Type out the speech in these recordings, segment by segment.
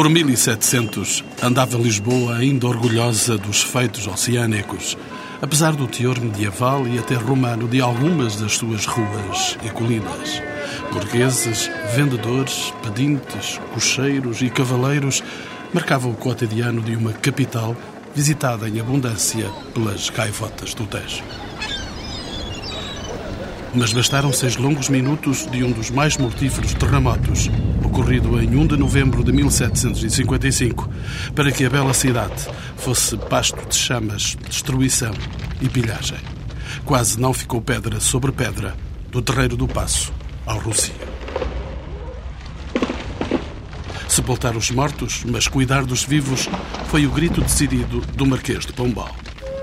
Por 1700 andava Lisboa ainda orgulhosa dos feitos oceânicos, apesar do teor medieval e até romano de algumas das suas ruas e colinas. Burgueses, vendedores, pedintes, cocheiros e cavaleiros marcavam o cotidiano de uma capital visitada em abundância pelas gaivotas do Tejo. Mas bastaram seis longos minutos de um dos mais mortíferos terremotos, ocorrido em 1 de novembro de 1755, para que a bela cidade fosse pasto de chamas, destruição e pilhagem. Quase não ficou pedra sobre pedra do terreiro do Passo ao Rocio. Sepultar os mortos, mas cuidar dos vivos, foi o grito decidido do Marquês de Pombal.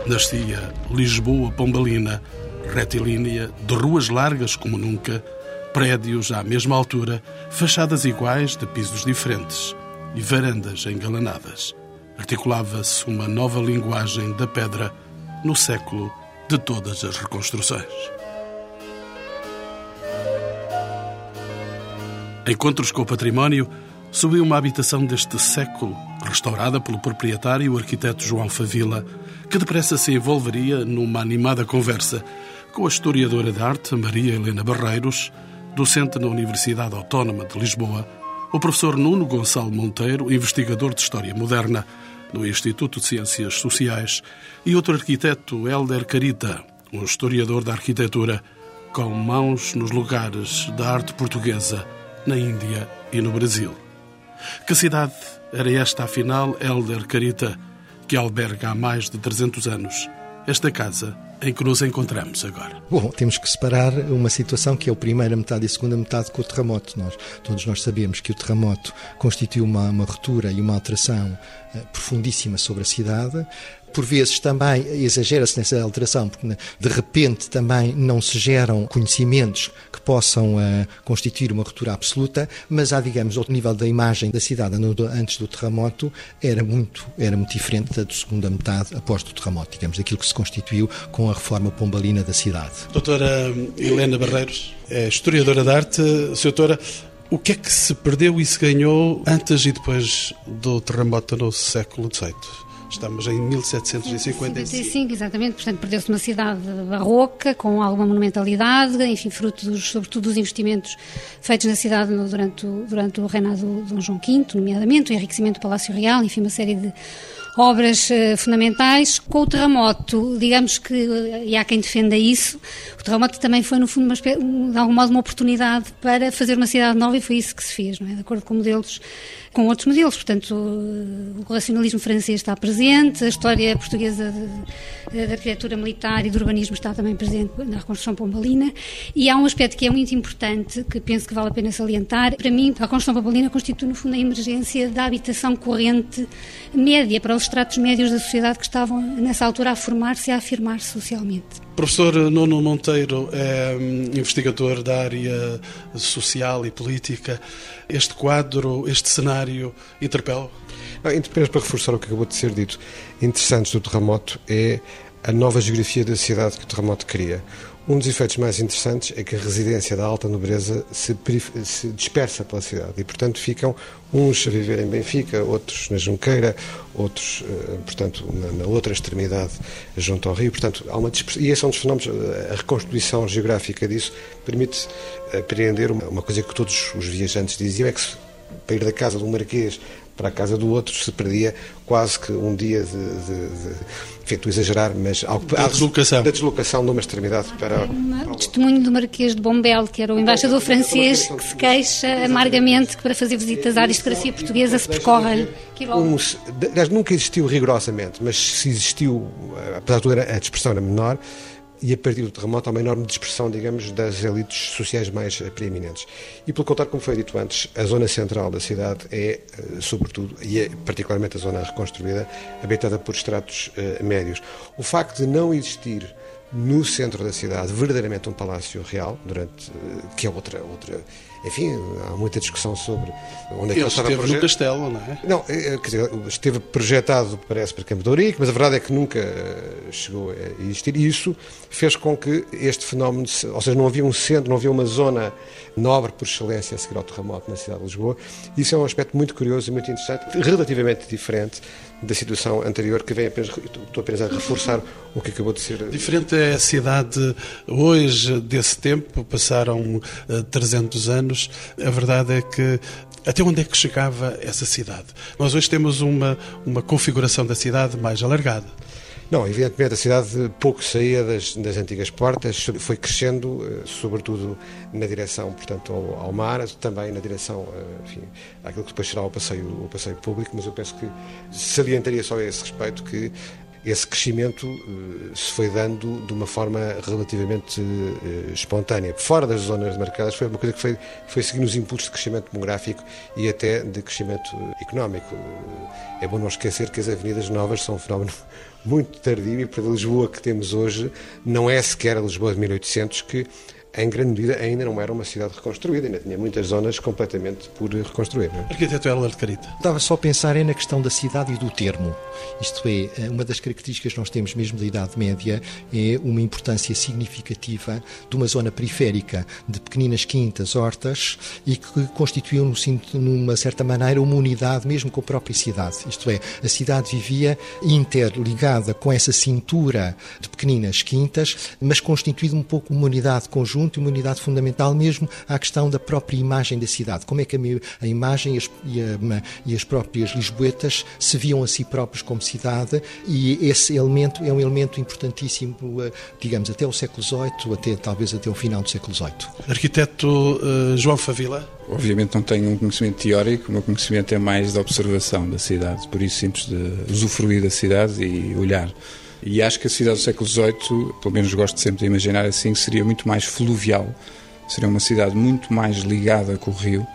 Nascia Lisboa Pombalina, retilínea, de ruas largas como nunca, prédios à mesma altura, fachadas iguais de pisos diferentes e varandas engalanadas. Articulava-se uma nova linguagem da pedra no século de todas as reconstruções. Encontros com o património subiu uma habitação deste século, restaurada pelo proprietário, o arquiteto João Favila, que depressa se envolveria numa animada conversa com a historiadora de arte Maria Helena Barreiros, docente na Universidade Autónoma de Lisboa, o professor Nuno Gonçalo Monteiro, investigador de História Moderna no Instituto de Ciências Sociais, e outro arquiteto, Helder Carita, um historiador da arquitetura, com mãos nos lugares da arte portuguesa na Índia e no Brasil. Que cidade era esta, afinal, Helder Carita, que alberga há mais de 300 anos esta casa em que nos encontramos agora? Bom, temos que separar uma situação que é a primeira metade e a segunda metade com o terremoto. Nós, todos nós sabemos que o terremoto constituiu uma, uma ruptura e uma alteração uh, profundíssima sobre a cidade por vezes também exagera-se nessa alteração, porque né, de repente também não se geram conhecimentos que possam uh, constituir uma ruptura absoluta, mas há, digamos, o nível da imagem da cidade antes do terremoto era muito, era muito diferente da segunda metade após o terremoto, digamos, daquilo que se constituiu com a reforma pombalina da cidade. Doutora Helena Barreiros, é historiadora de arte. Doutora, o que é que se perdeu e se ganhou antes e depois do terremoto no século XVIII? Estamos em 1755. exatamente. Portanto, perdeu-se uma cidade barroca, com alguma monumentalidade, enfim, fruto, dos, sobretudo, dos investimentos feitos na cidade durante o, durante o reinado de Dom João V, nomeadamente, o enriquecimento do Palácio Real, enfim, uma série de obras uh, fundamentais. Com o terremoto, digamos que, e há quem defenda isso, o terremoto também foi, no fundo, uma, de algum modo, uma oportunidade para fazer uma cidade nova e foi isso que se fez, não é? De acordo com modelos com outros modelos. Portanto, o racionalismo francês está presente, a história portuguesa da arquitetura militar e do urbanismo está também presente na reconstrução pombalina. E há um aspecto que é muito importante, que penso que vale a pena salientar. Para mim, a reconstrução pombalina constitui, no fundo, a emergência da habitação corrente média para os estratos médios da sociedade que estavam, nessa altura, a formar-se e a afirmar-se socialmente. Professor Nuno Monteiro é hum, investigador da área social e política. Este quadro, este cenário, interpela? Apenas para reforçar o que acabou de ser dito, interessantes do terremoto é a nova geografia da cidade que o terremoto cria. Um dos efeitos mais interessantes é que a residência da alta nobreza se, se, dispersa pela cidade e, portanto, ficam uns a viver em Benfica, outros na Junqueira, outros, eh, portanto, na, outra extremidade, junto ao Rio. Portanto, há uma e esse é um dos fenómenos, eh, a reconstituição geográfica disso permite apreender uma, coisa que todos os viajantes diziam, é que se, para ir da casa um marquês para a casa do outro se perdia quase que um dia de, de, de feito exagerar, mas algo da deslocação. da deslocação de uma extremidade para. O testemunho do Marquês de Bombel, que era o embaixador francês, que se queixa amargamente que para fazer visitas à aristocracia portuguesa se percorre quilómetros. nunca existiu rigorosamente, mas se existiu, apesar de tudo, a dispersão era menor e a partir do terremoto há uma enorme dispersão, digamos, das elites sociais mais preeminentes. E pelo contrário, como foi dito antes, a zona central da cidade é, eh, sobretudo, e é particularmente a zona reconstruída, habitada por estratos uh, médios. O facto de não existir no centro da cidade verdadeiramente um palácio real, durante, uh, que é outra, outra enfim, há muita discussão sobre onde é que ele, estava esteve no castelo, não é? Não, quer dizer, esteve projetado, parece, para Campo de Ourique, mas a verdade é que nunca chegou a existir. E isso fez com que este fenómeno, ou seja, não havia um centro, não havia uma zona nobre por excelência a seguir ao terremoto na cidade de Lisboa. Isso é um aspecto muito curioso e muito interessante, relativamente diferente da situação anterior, que vem apenas, estou apenas a reforçar o que acabou de ser. Diferente é a cidade hoje desse tempo, passaram 300 eh, anos. A verdade é que até onde é que chegava essa cidade? Nós hoje temos uma, uma configuração da cidade mais alargada. Não, evidentemente a cidade pouco saía das, das antigas portas, foi crescendo, eh, sobretudo na direção, portanto, ao, ao mar, também na direção, eh, enfim, àquilo que depois será o passeio, o passeio público, mas eu penso que salientaria só a esse respeito que esse crescimento uh, se foi dando de uma forma relativamente uh, espontânea. Fora das zonas demarcadas, foi uma coisa que foi, foi seguindo os impulsos de crescimento demográfico e até de crescimento económico. Uh, é bom não esquecer que as avenidas novas são um fenómeno muito tardio e para Lisboa que temos hoje não é sequer a Lisboa de 1800 que em grande medida ainda não era uma cidade reconstruída, ainda tinha muitas zonas completamente por reconstruir. Não é? Arquiteto de Carita. Estava só a pensar é na questão da cidade e do termo. Isto é, eh, uma das características que nós temos mesmo da Idade Média é uma importância significativa de uma zona periférica de pequeninas quintas, hortas e que constituíam, numa certa maneira, uma unidade mesmo com a própria cidade. Isto é, a cidade vivia interligada com essa cintura de pequeninas quintas, mas constituída um pouco uma unidade conjunta uma unidade fundamental mesmo à questão da própria imagem da cidade. Como é que a, a imagem e as, e, a, e as próprias lisboetas se viam a si próprios como cidade e esse elemento é um elemento importantíssimo, eh, digamos, até o século XVIII, até, talvez até o final do século XVIII. Arquiteto uh, João Favila? Obviamente não tenho um conhecimento teórico, o meu conhecimento é mais de observação da cidade, por isso simples de usufruir da cidade e olhar. E acho que a cidade do século XVIII, pelo menos gosto sempre de imaginar assim, seria muito mais fluvial, seria uma cidade muito mais ligada com o rio,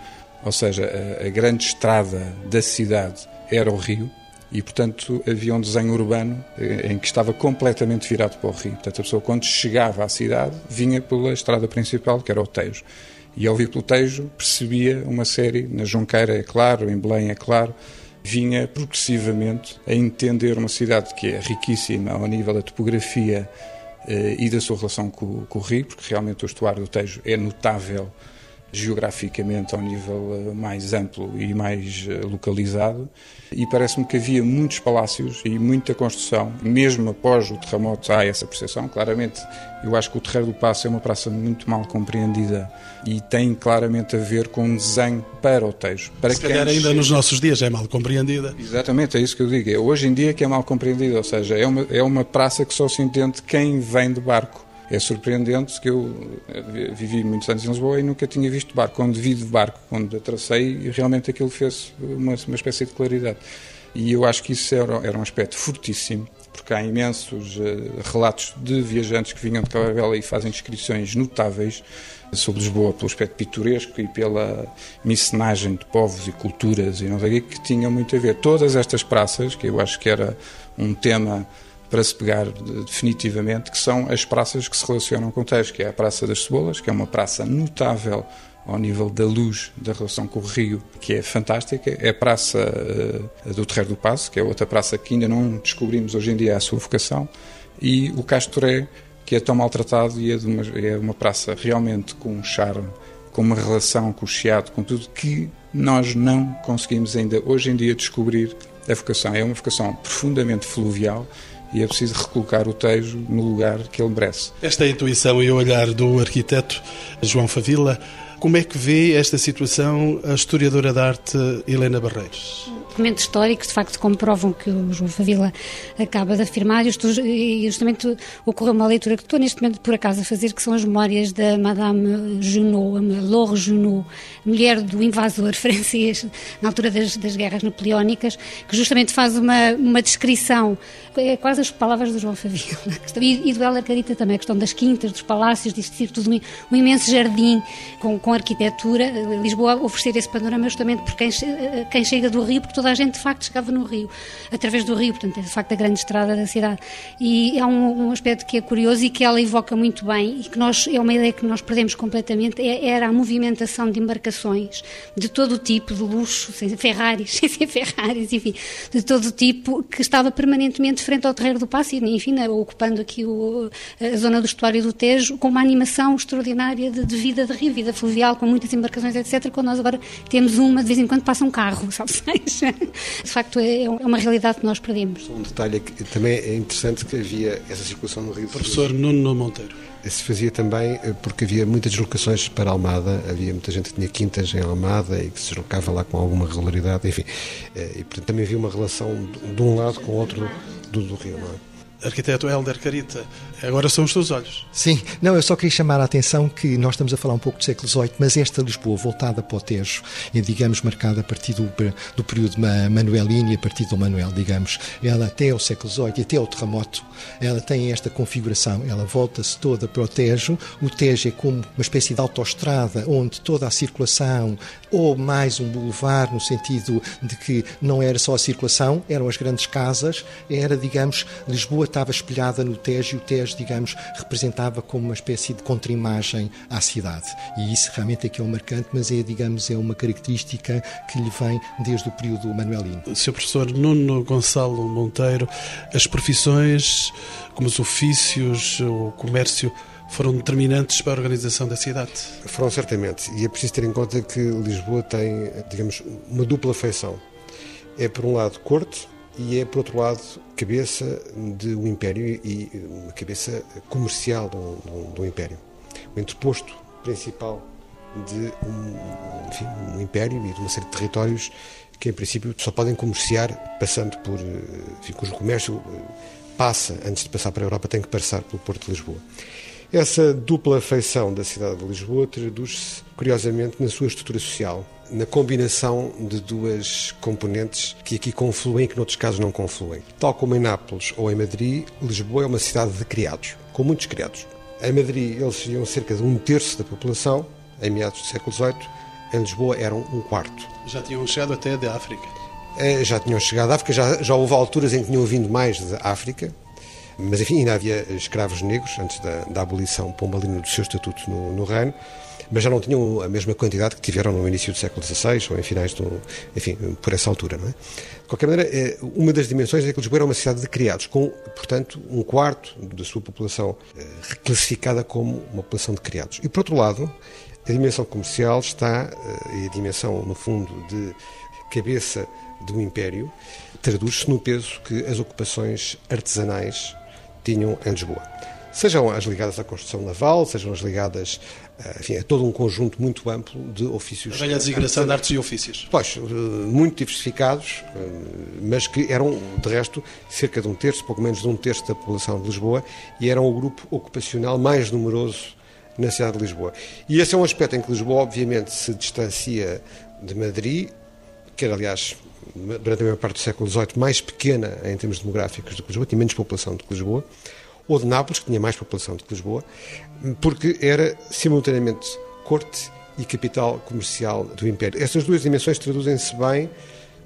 ou seja, a, a grande estrada da cidade era o rio, e, portanto, havia um desenho urbano eh, em que estava completamente virado para o rio. Portanto, a pessoa, quando chegava à cidade, vinha pela estrada principal, que era o Tejo. E ao vir pelo Tejo, percebia uma série, na Junqueira é claro, em Belém é claro, vinha progressivamente a entender uma cidade que é riquíssima ao nível da topografia eh, e da sua relação com, com, o rio, porque realmente o estuário do Tejo é notável geograficamente ao nível eh, mais amplo e mais eh, localizado e parece-me que havia muitos palácios e muita construção, mesmo após o terremoto há essa percepção. Claramente, eu acho que o Terreiro do Passo é uma praça muito mal compreendida e tem claramente a ver com um desenho para o Tejo. Para Se calhar ainda chega... nos nossos dias é mal compreendida. Exatamente, é isso que eu digo. É hoje em dia que é mal compreendida, ou seja, é uma, é uma praça que só se entende quem vem de barco. É surpreendente que eu eh, vivi muitos anos em Lisboa e nunca tinha visto barco. Quando vi de barco, quando atracei, realmente aquilo fez uma, uma espécie de claridade. E eu acho que isso era, era um aspecto fortíssimo, porque há imensos uh, relatos de viajantes que vinham de Cabo e fazem descrições notáveis sobre Lisboa pelo aspecto pitoresco e pela miscenagem de povos e culturas e não sei o que tinham muito a ver. Todas estas praças, que eu acho que era um tema para se pegar definitivamente, que são as praças que se relacionam com o Tejo, que é a Praça das Cebolas, que é uma praça notável ao nível da luz da relação com o rio, que é fantástica. É a Praça uh, do Terreiro do Passo, que é outra praça que ainda não descobrimos hoje em dia a sua vocação, e o Castoré, que é tão maltratado e é, uma, é uma praça realmente com um charme, com uma relação com o Chiado, com tudo, que nós não conseguimos ainda hoje em dia descobrir a vocação. É uma vocação profundamente fluvial e é preciso recolocar o Tejo no lugar que ele merece. Esta é a intuição e o olhar do arquiteto João Favila. Como é que vê esta situação a historiadora de arte Helena Barreiros? documentos históricos de facto comprovam que o João Favila acaba de afirmar e justamente ocorreu uma leitura que estou neste momento por acaso a fazer, que são as memórias da Madame Junot, a Laure Junot, mulher do invasor francês na altura das, das guerras napoleónicas, que justamente faz uma, uma descrição, é quase as palavras do João Favila, e, e do Ela Carita também, a questão das quintas, dos palácios, disto tudo um, um imenso jardim com, com com arquitetura, Lisboa oferecer esse panorama justamente por quem, quem chega do Rio, porque toda a gente de facto chegava no Rio, através do Rio, portanto é de facto a grande estrada da cidade. E é um, um aspecto que é curioso e que ela evoca muito bem e que nós, é uma ideia que nós perdemos completamente, é, era a movimentação de embarcações de todo o tipo, de luxo, sem Ferraris, sem Ferraris, enfim, de todo o tipo, que estava permanentemente frente ao terreiro do Passo e, enfim, né, ocupando aqui o, a zona do estuário do Tejo, com uma animação extraordinária de, de vida de rio, vida fluvial, com muitas embarcações, etc., quando nós agora temos uma, de vez em quando passa um carro, sabe? De facto, é, é uma realidade que nós perdemos. Um detalhe é que também é interessante que havia essa circulação no Rio. Professor Nuno Monteiro. Se fazia também eh, porque havia muitas deslocações para Almada, havia muita gente que tinha quintas em Almada e que se deslocava lá com alguma regularidade, enfim. Eh, e portanto também havia uma relação de um lado com o outro do, do Rio, não é? Arquiteto Helder Carita, agora são os teus olhos. Sim, não, eu só queria chamar a atenção que nós estamos a falar um pouco do século XVIII, mas esta Lisboa voltada para o Tejo, é, digamos, marcada a partir do, do período manuelino e a partir do Manuel, digamos, ela até o século XVIII e até o terremoto, ela tem esta configuração, ela volta-se toda para o Tejo, o Tejo é como uma espécie de autoestrada onde toda a circulação, ou mais um boulevard, no sentido de que não era só a circulação, eram as grandes casas, era, digamos, Lisboa estava espelhada no Tejo e o Tejo, digamos, representava como uma espécie de contra-imagem à cidade. E isso realmente é que é um marcante, mas é, digamos, é uma característica que lhe vem desde o período manuelino. Sr. Professor Nuno Gonçalo Monteiro, as profissões, como os ofícios, o comércio, foram determinantes para a organização da cidade? Foram certamente. E é preciso ter em conta que Lisboa tem, digamos, uma dupla feição. É, por um lado, corte, e é, por outro lado, cabeça de um império e uma cabeça comercial do, do, do império. O entreposto principal de um, enfim, um império e de uma série de territórios que, em princípio, só podem comerciar passando por. Enfim, cujo comércio passa, antes de passar para a Europa, tem que passar pelo Porto de Lisboa. Essa dupla feição da cidade de Lisboa traduz-se, curiosamente, na sua estrutura social, na combinação de duas componentes que aqui confluem e que noutros casos não confluem. Tal como em Nápoles ou em Madrid, Lisboa é uma cidade de criados, com muitos criados. Em Madrid eles seriam cerca de um terço da população, em meados do século XVIII, em Lisboa eram um quarto. Já tinham chegado até da África? É, já tinham chegado à África, já, já houve alturas em que tinham vindo mais da África, mas, enfim, ainda havia escravos negros antes da, da abolição pombalina do seu estatuto no, no, Reino, mas já não tinham a mesma quantidade que tiveram no início do século XVI ou em finais do. Enfim, por essa altura, não é? De qualquer maneira, é, uma das dimensões é que Lisboa era uma cidade de criados, com, portanto, um quarto da sua população é, reclassificada como uma população de criados. E, por outro lado, a dimensão comercial está, é, e a dimensão, no fundo, de cabeça de um império, traduz-se no peso que as ocupações artesanais tinham em Lisboa. Sejam as ligadas à construção naval, sejam as ligadas eh, enfim, a todo um conjunto muito amplo de ofícios. A velha designação de artes e ofícios. Pois, eh, muito diversificados, eh, mas que eram, de resto, cerca de um terço, pouco menos de um terço da população de Lisboa, e eram o grupo ocupacional mais numeroso na cidade de Lisboa. E esse é um aspecto em que Lisboa, obviamente, se distancia de Madrid, que era, aliás, durante a maior parte do século XVIII, mais pequena em termos demográficos do que Lisboa, tinha menos população do que Lisboa, ou de Nápoles, que tinha mais população do que Lisboa, porque era simultaneamente corte e capital comercial do Império. Estas duas dimensões traduzem-se bem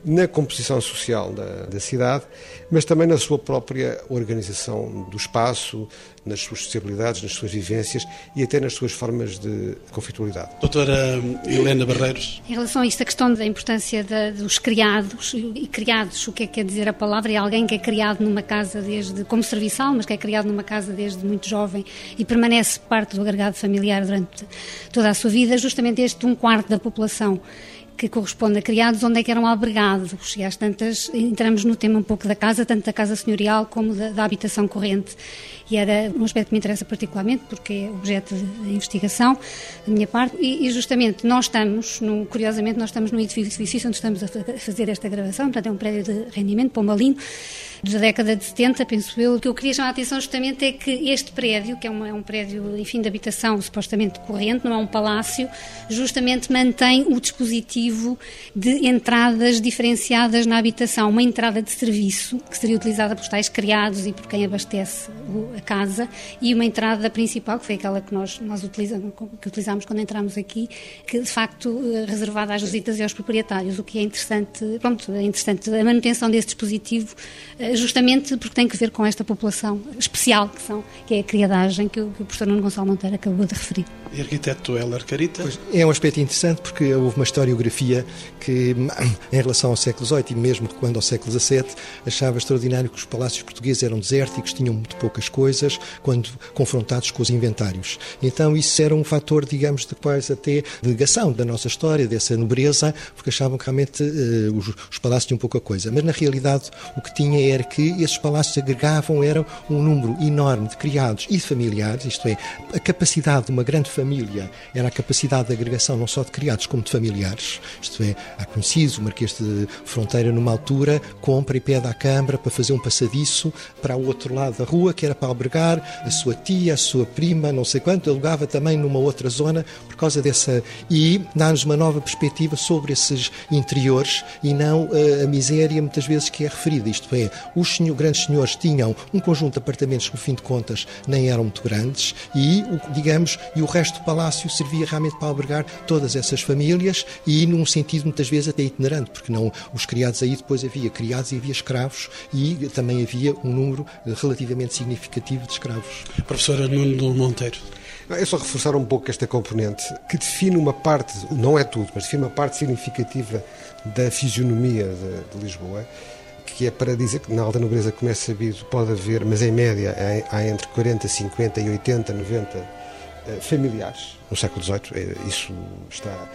na composição social da, da, cidade, mas também na sua própria organização do espaço, nas suas sociabilidades, nas suas vivências e até nas suas formas de conflitualidade. Doutora Helena Barreiros. Em relação a esta questão da importância da, dos criados, e criados, o que é que quer dizer a palavra? É alguém que é criado numa casa desde, como serviçal, mas que é criado numa casa desde muito jovem e permanece parte do agregado familiar durante toda a sua vida, justamente este um quarto da população que corresponde a criados onde é que eram albergados. E às tantas entramos no tema um pouco da casa, tanto da casa senhorial como da, da habitação corrente. E era um aspecto que me interessa particularmente porque é objeto de investigação da minha parte. E, e justamente nós estamos, no, curiosamente, nós estamos no edifício onde estamos a fazer esta gravação, portanto é um prédio de rendimento, Pombalino, da década de 70, penso eu. O que eu queria chamar a atenção justamente é que este prédio, que é, uma, é um prédio, enfim, de habitação supostamente corrente, não é um palácio, justamente mantém o dispositivo de entradas diferenciadas na habitação. Uma entrada de serviço, que seria utilizada por tais criados e por quem abastece a casa, e uma entrada principal, que foi aquela que nós, nós utilizamos, que utilizámos quando entramos aqui, que de facto eh, reservada às visitas e aos proprietários, o que é interessante, pronto, é interessante a manutenção desse dispositivo, eh, justamente porque tem que ver com esta população especial que são, que é a criadagem que o, que o professor Nuno Gonçalo Monteiro acabou de referir. E arquiteto Heller Carita? Pois, é um aspecto interessante porque houve uma historiografia que, em relação ao século XVIII e mesmo quando ao século XVII, achava extraordinário que os palácios portugueses eram desérticos, tinham muito poucas coisas, quando confrontados com os inventários. Então isso era um fator, digamos, de quase até negação da nossa história, dessa nobreza, porque achavam que realmente uh, os, os, palácios tinham pouca coisa. Mas na realidade o que tinha era que esses palácios agregavam eram um número enorme de criados e de familiares, isto é, a capacidade de uma grande família era a capacidade de agregação não só de criados como de familiares. Isto é, há conhecido o Marquês de Fronteira numa altura compra e pede à Câmara para fazer um passadiço para o outro lado da rua, que era para albergar a sua tia, a sua prima, não sei quanto, alugava também numa outra zona por causa dessa. E dá-nos uma nova perspectiva sobre esses interiores e não uh, a miséria, muitas vezes, que é referida. Isto é, os grandes senhores tinham um conjunto de apartamentos que, no fim de contas, nem eram muito grandes e, digamos, e o resto do palácio servia realmente para albergar todas essas famílias e, num sentido, muitas vezes, até itinerante, porque não os criados aí depois havia criados e havia escravos e também havia um número relativamente significativo de escravos. Professora Nuno Monteiro. É só reforçar um pouco esta componente que define uma parte, não é tudo, mas define uma parte significativa da fisionomia de, de Lisboa, que é para dizer que na alta nobreza, como é sabido, pode haver, mas em média há entre 40, 50 e 80, 90 familiares. No século XVIII, é, isso está.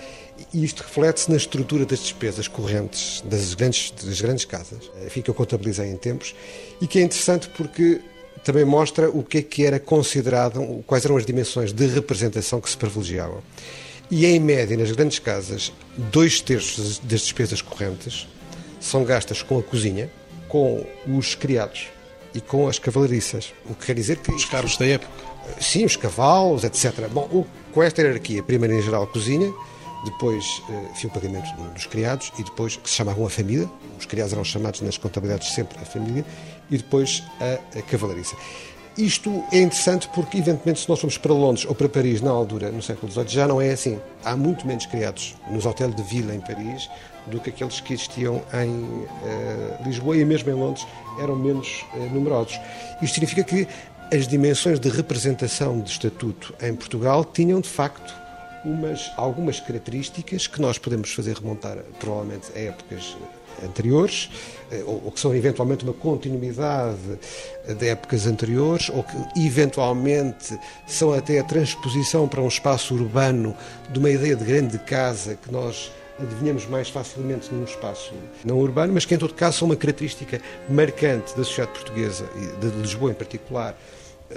E isto reflete-se na estrutura das despesas correntes das grandes, das grandes casas, enfim, que eu contabilizei em tempos, e que é interessante porque também mostra o que é que era considerado, quais eram as dimensões de representação que se privilegiavam. E em média, nas grandes casas, dois terços das despesas correntes são gastas com a cozinha, com os criados e com as cavalariças. O que quer dizer que. Os carros da época. Sim, os cavalos, etc. Bom, com esta hierarquia, primeiro em geral cozinha, depois enfim, o pagamento dos criados e depois que se chamavam a família, os criados eram chamados nas contabilidades sempre a família, e depois a, a cavalariça. Isto é interessante porque, evidentemente, se nós formos para Londres ou para Paris na altura, no século XVIII, já não é assim. Há muito menos criados nos hotéis de vila em Paris do que aqueles que existiam em uh, Lisboa e mesmo em Londres eram menos uh, numerosos. Isto significa que as dimensões de representação de estatuto em Portugal tinham, de facto, umas, algumas características que nós podemos fazer remontar, provavelmente, a épocas anteriores, eh, ou que são eventualmente uma continuidade de épocas anteriores, ou que eventualmente são até a transposição para um espaço urbano de uma ideia de grande casa que nós adivinhamos mais facilmente num espaço não urbano, mas que em todo caso são uma característica marcante da sociedade portuguesa e de Lisboa em particular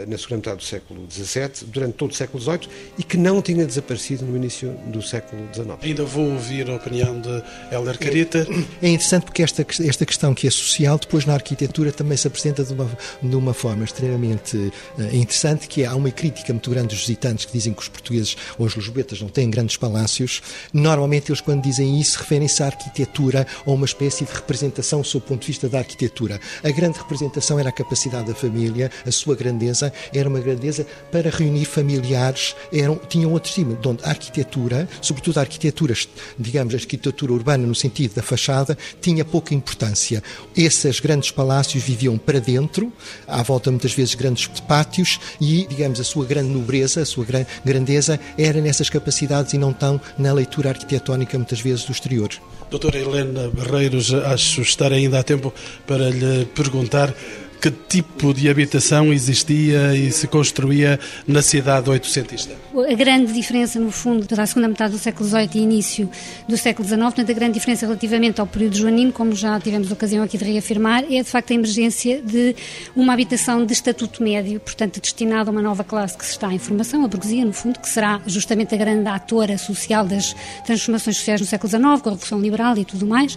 na segunda metade do século XVII, durante todo o século XVIII, e que não tinha desaparecido no início do século XIX. Ainda vou ouvir a opinião de Helder Carita. É, é interessante porque esta, esta questão que é social, depois na arquitetura também se apresenta de uma, de uma forma extremamente uh, interessante, que é, há uma crítica muito grande dos visitantes que dizem que os portugueses ou os lisboetas não têm grandes palácios. Normalmente eles, quando dizem isso, referem-se à arquitetura ou uma espécie de representação sob o ponto de vista da arquitetura. A grande representação era a capacidade da família, a sua grandeza, era uma grandeza para reunir familiares, eram, tinham outro estímulo, onde a arquitetura, sobretudo a arquitetura, digamos, a arquitetura urbana no sentido da fachada, tinha pouca importância. Esses grandes palácios viviam para dentro, à volta muitas vezes grandes pátios e, digamos, a sua grande nobreza, a sua grandeza era nessas capacidades e não tão na leitura arquitetónica muitas vezes do exterior. Doutora Helena Barreiros, acho estar ainda a tempo para lhe perguntar que tipo de habitação existia e se construía na cidade oitocentista? A grande diferença, no fundo, da segunda metade do século XVIII e início do século XIX, portanto, a grande diferença relativamente ao período joanino, como já tivemos ocasião aqui de reafirmar, é de facto a emergência de uma habitação de estatuto médio, portanto, destinada a uma nova classe que se está em formação, a burguesia, no fundo, que será justamente a grande atora social das transformações sociais no século XIX, com a Revolução Liberal e tudo mais.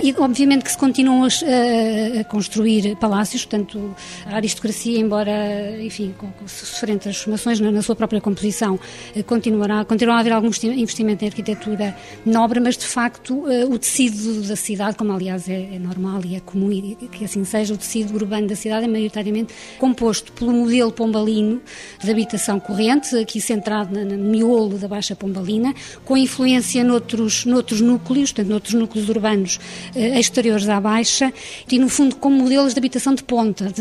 E, obviamente, que se continuam a, a construir palácios, portanto, portanto, a aristocracia, embora, enfim, sofrendo transformações na, na, sua própria composição, eh, continuará, continuará a haver algum investimento em arquitetura nobre, mas de facto eh, o tecido da cidade, como aliás é, é normal e é comum e que assim seja, o tecido urbano da cidade é maioritariamente composto pelo modelo pombalino de habitação corrente, aqui centrado no miolo da Baixa Pombalina, com influência noutros, noutros núcleos, portanto, noutros núcleos urbanos eh, exteriores à Baixa, e no fundo como modelos de habitação de ponta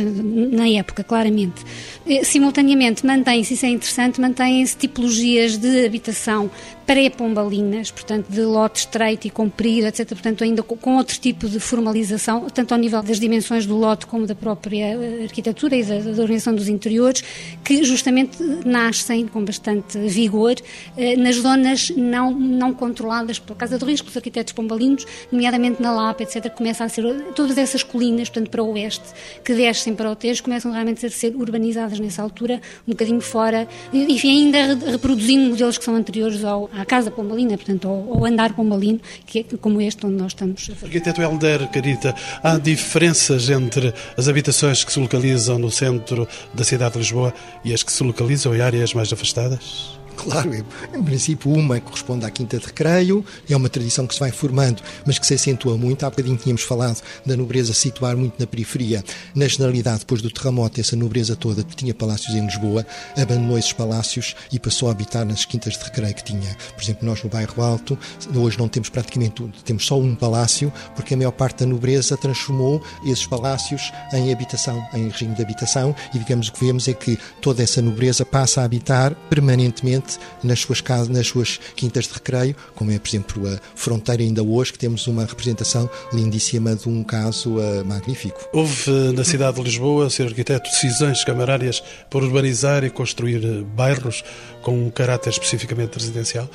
na época, claramente. Eh, simultaneamente, mantém-se, isso é interessante, mantêm-se tipologias de habitação pré-pombalinas, portanto, de lote estreito e comprido, etc. Portanto, ainda com outro tipo de formalização, tanto ao nível das dimensões do lote como da própria eh, arquitetura e da, da organização dos interiores, que justamente nascem com bastante vigor eh, nas zonas não, não controladas pela Casa do Risco, os arquitetos pombalinos, nomeadamente na Lapa, etc., começa a ser todas essas colinas, portanto, para o oeste, que descem para o Tejo, começam realmente a ser urbanizadas nessa altura, um bocadinho fora, enfim, ainda reproduzindo modelos que são anteriores ao, à Casa Pombalina, portanto, ao, andar pombalino, que é como este onde nós estamos. Arquiteto Helder, Carita, há diferenças entre as habitações que se localizam no centro da cidade de Lisboa e as que se localizam em áreas mais afastadas? Claro, em princípio, uma corresponde à Quinta de Recreio, é uma tradição que se vai formando, mas que se acentua muito. Há bocadinho tínhamos falado da nobreza situar muito na periferia. Na generalidade, depois do terremoto, essa nobreza toda que tinha palácios em Lisboa, abandonou esses palácios e passou a habitar nas Quintas de Recreio que tinha. Por exemplo, nós no Bairro Alto, hoje não temos praticamente tudo, temos só um palácio, porque a maior parte da nobreza transformou esses palácios em habitação, em regime de habitação, e digamos o que vemos é que toda essa nobreza passa a habitar permanentemente nas suas casas, nas suas quintas de recreio, como é, por exemplo, a Fronteira, ainda hoje, que temos uma representação lindíssima de um caso uh, magnífico. Houve na cidade de Lisboa, ser arquiteto, decisões camarárias por urbanizar e construir eh, bairros com um caráter especificamente residencial,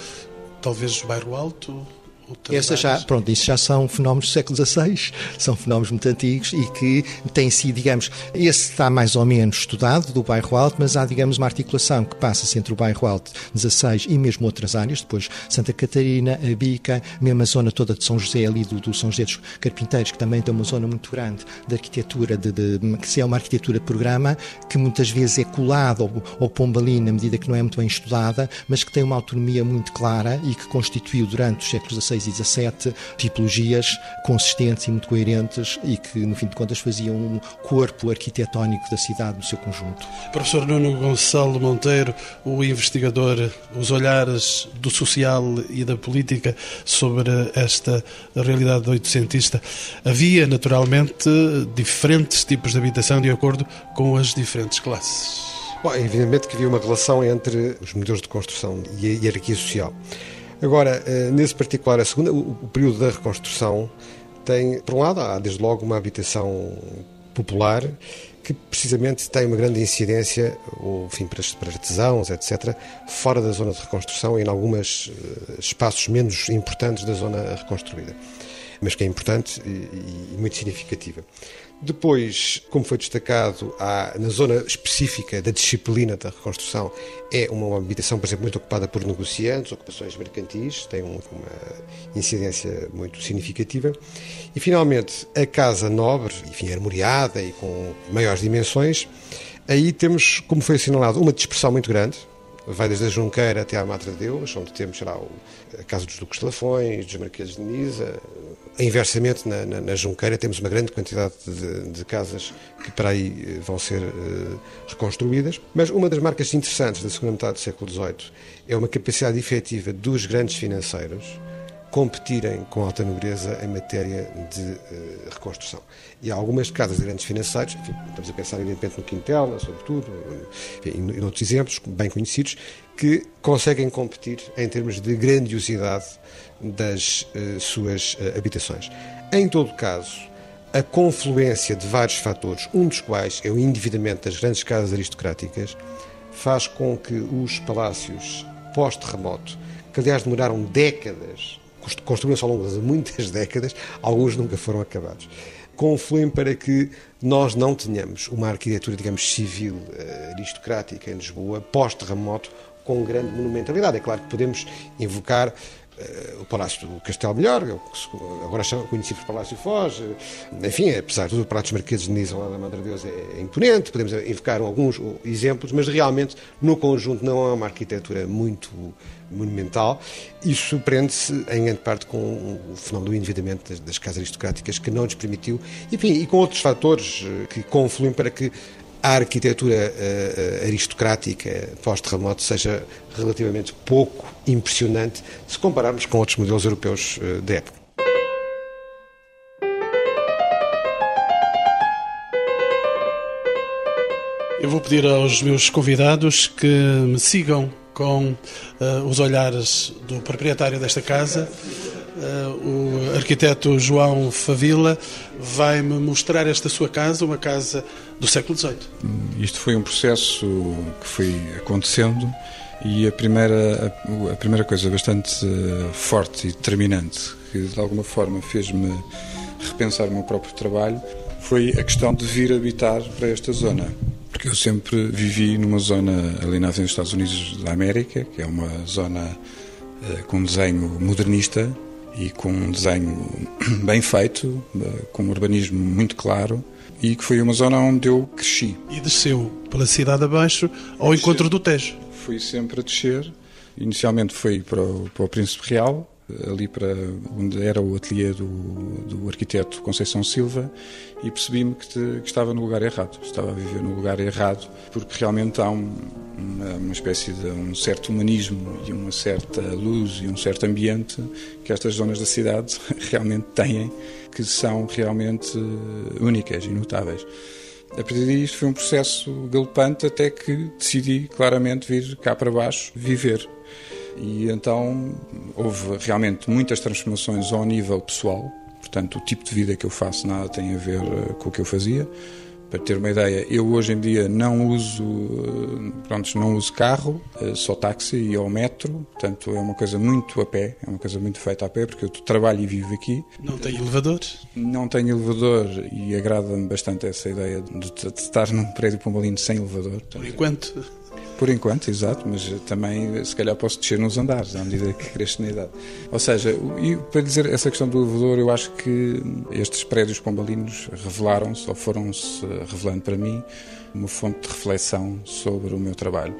talvez o bairro Alto, essa já, pronto, isso já são fenómenos do século XVI, são fenómenos muito antigos e que têm sido, digamos, esse está mais ou menos estudado do bairro Alto, mas há, digamos, uma articulação que passa-se entre o bairro Alto 16 e mesmo outras áreas, depois Santa Catarina, a Bica, mesmo a zona toda de São José, ali do, do São José dos Carpinteiros, que também tem uma zona muito grande de arquitetura, de, de, que é uma arquitetura de programa, que muitas vezes é colada ao, ao Pombalino, na medida que não é muito bem estudada, mas que tem uma autonomia muito clara e que constituiu durante os séculos XVI 16 e 17 tipologias consistentes e muito coerentes e que, no fim de contas, faziam um corpo arquitetónico da cidade no seu conjunto. Professor Nuno Gonçalo Monteiro, o investigador, os olhares do social e da política sobre esta realidade oitocentista. Havia, naturalmente, diferentes tipos de habitação de acordo com as diferentes classes. Bom, evidentemente que havia uma relação entre os modelos de construção e a hierarquia social. Agora, eh, nesse particular, a segunda, o período da reconstrução tem, por um lado, há desde logo uma habitação popular que precisamente tem uma grande incidência, ou, enfim, para, artesãos, etc., fora da zona de reconstrução e em alguns eh, espaços menos importantes da zona reconstruída, mas que é importante e, e muito significativa. Depois, como foi destacado, há, na zona específica da disciplina da reconstrução, é uma habitação, por exemplo, muito ocupada por negociantes, ocupações mercantis, tem uma incidência muito significativa. E, finalmente, a casa nobre, enfim, armoriada e com maiores dimensões, aí temos, como foi assinalado, uma dispersão muito grande, vai desde a Junqueira até à de Deus, onde temos será, a Casa dos Duques de Lafões, dos Marqueses de Nisa, Inversamente, na, na, na, Junqueira temos uma grande quantidade de, de, casas que para aí eh, vão ser uh, reconstruídas, mas uma das marcas interessantes da segunda metade do século XVIII é uma capacidade efetiva dos grandes financeiros competirem com a alta nobreza em matéria de uh, reconstrução. E há algumas casas de grandes financeiros, enfim, estamos a pensar evidentemente no Quintela, sobretudo, enfim, e noutros exemplos bem conhecidos, que conseguem competir em termos de grandiosidade das uh, suas uh, habitações. Em todo caso, a confluência de vários fatores, um dos quais é o endividamento das grandes casas aristocráticas, faz com que os palácios pós-terremoto, que aliás demoraram décadas, construíram-se ao longo de muitas décadas, alguns nunca foram acabados, confluem para que nós não tenhamos uma arquitetura, digamos, civil eh, aristocrática em Lisboa, pós-terremoto, com grande monumentalidade. É claro que podemos invocar o Palácio do Castelo Melhor, é agora conhecido por Palácio Foz, eh, enfim, apesar de tudo, o dos Marqueses de Nisa lá da Madre Deus é, é imponente, podemos invocar alguns exemplos, mas realmente no conjunto não é uma arquitetura muito monumental. Isso prende-se em grande parte com o fenómeno do endividamento das, das casas aristocráticas que não lhes permitiu, enfim, e com outros fatores eh, que confluem para que a arquitetura uh, aristocrática pós-terremoto seja relativamente pouco impressionante se compararmos com outros modelos europeus uh, da época. Eu vou pedir aos meus convidados que me sigam com uh, os olhares do proprietário desta casa Uh, o arquiteto João Favila vai-me mostrar esta sua casa, uma casa do século XVIII. Isto foi um processo que foi acontecendo e a primeira, a, a primeira coisa bastante uh, forte e determinante que de alguma forma fez-me repensar o meu próprio trabalho foi a questão de vir habitar para esta zona. Porque eu sempre vivi numa zona ali na Avenida dos Estados Unidos da América, que é uma zona uh, com desenho modernista, e com um desenho bem feito, eh, com um urbanismo muito claro e que foi uma zona onde eu cresci. E desceu pela cidade abaixo ao encontro do Tejo? Fui sempre a descer. Inicialmente fui para o, para o Príncipe Real, ali para onde era o ateliê do, do arquiteto Conceição Silva e percebi-me que, que, estava no lugar errado. Estava a viver no lugar errado porque realmente há um, uma, uma, espécie de um certo humanismo e uma certa luz e um certo ambiente que estas zonas da cidade realmente têm que são realmente únicas e notáveis. A partir disto foi um processo galopante até que decidi claramente vir cá para baixo viver e então houve realmente muitas transformações ao nível pessoal, portanto, o tipo de vida que eu faço nada tem a ver eh, com o que eu fazia. Para ter uma ideia, eu hoje em dia não uso, eh, pronto, não uso carro, eh, só táxi e ao metro, portanto é uma coisa muito a pé, é uma coisa muito feita a pé, porque eu trabalho e vivo aqui. Não tem elevador? Não tenho elevador e agrada-me bastante essa ideia de, de estar num prédio pombalino sem elevador. Por enquanto? Por enquanto, exato, mas também se calhar posso descer nos andares à medida que cresce na idade. Ou seja, e para dizer essa questão do elevador, eu acho que estes prédios pombalinos revelaram-se, ou foram-se revelando para mim, uma fonte de reflexão sobre o meu trabalho.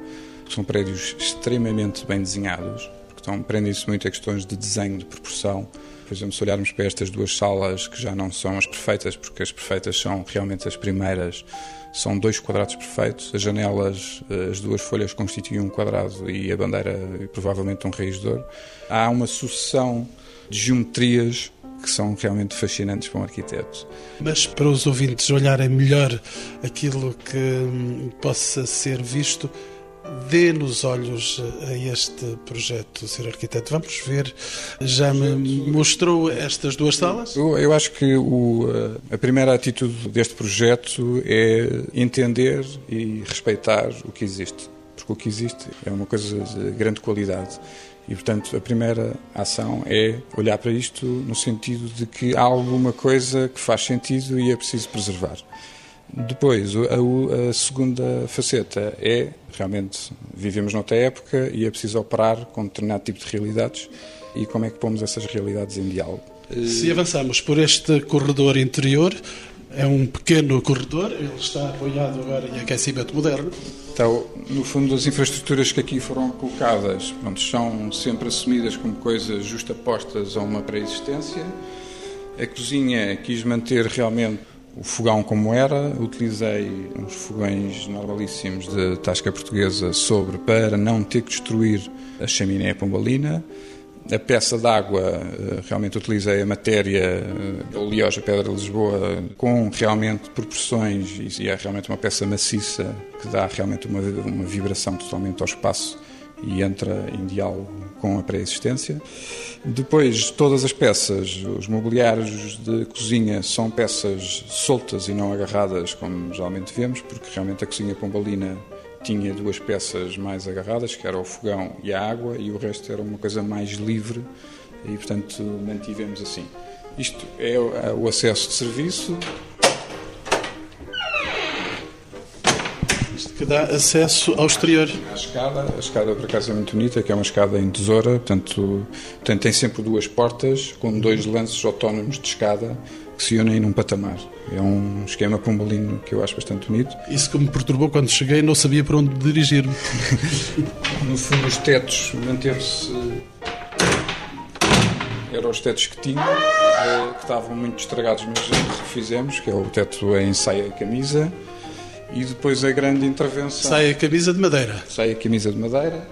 São prédios extremamente bem desenhados, porque estão, prendem-se muito a questões de desenho, de proporção. Por exemplo, se olharmos para estas duas salas, que já não são as perfeitas, porque as perfeitas são realmente as primeiras são dois quadrados perfeitos, as janelas, as duas folhas constituem um quadrado e a bandeira provavelmente um raiz de ouro. Há uma sucessão de geometrias que são realmente fascinantes para um arquiteto. Mas para os ouvintes olharem melhor aquilo que hum, possa ser visto, dê nos olhos a este projeto Ser Arquiteto. Vamos ver, já me mostrou estas duas salas? Eu, eu acho que o, a primeira atitude deste projeto é entender e respeitar o que existe. Porque o que existe é uma coisa de grande qualidade. E, portanto, a primeira ação é olhar para isto no sentido de que há alguma coisa que faz sentido e é preciso preservar. Depois, a, a, segunda faceta é realmente vivemos noutra época e é preciso operar com determinado tipo de realidades e como é que pomos essas realidades em diálogo. Se avançamos por este corredor interior, é um pequeno corredor, ele está apoiado agora em aquecimento moderno. Então, no fundo, as infraestruturas que aqui foram colocadas pronto, são sempre assumidas como coisas justapostas a uma pré-existência. A cozinha quis manter realmente o fogão como era, utilizei uns fogões normalíssimos de tasca portuguesa sobre para não ter que destruir a chaminé pombalina. A peça d'água, eh, realmente utilizei a matéria oleosa eh, Pedra de Lisboa com realmente proporções e é realmente uma peça maciça que dá realmente uma, uma vibração totalmente ao espaço e entra em diálogo com a pré-existência. Depois, todas as peças, os mobiliários de cozinha são peças soltas e não agarradas, como geralmente vemos, porque realmente a cozinha pombalina tinha duas peças mais agarradas, que era o fogão e a água, e o resto era uma coisa mais livre, e portanto mantivemos assim. Isto é o acesso de serviço, que dá acesso ao exterior. A escada, a escada por acaso é muito bonita, que é uma escada em tesoura, portanto, portanto tem sempre duas portas com dois lances autónomos de escada que se unem num patamar. É um esquema pombalino que eu acho bastante bonito. Isso que me perturbou quando cheguei, não sabia para onde dirigir-me. no fundo, os tetos manteve-se. Eram os tetos que tinham, eh, que estavam muito estragados, mas fizemos, que é o teto em saia e camisa e depois a grande intervenção. Sai a camisa de madeira. Sai a camisa de madeira.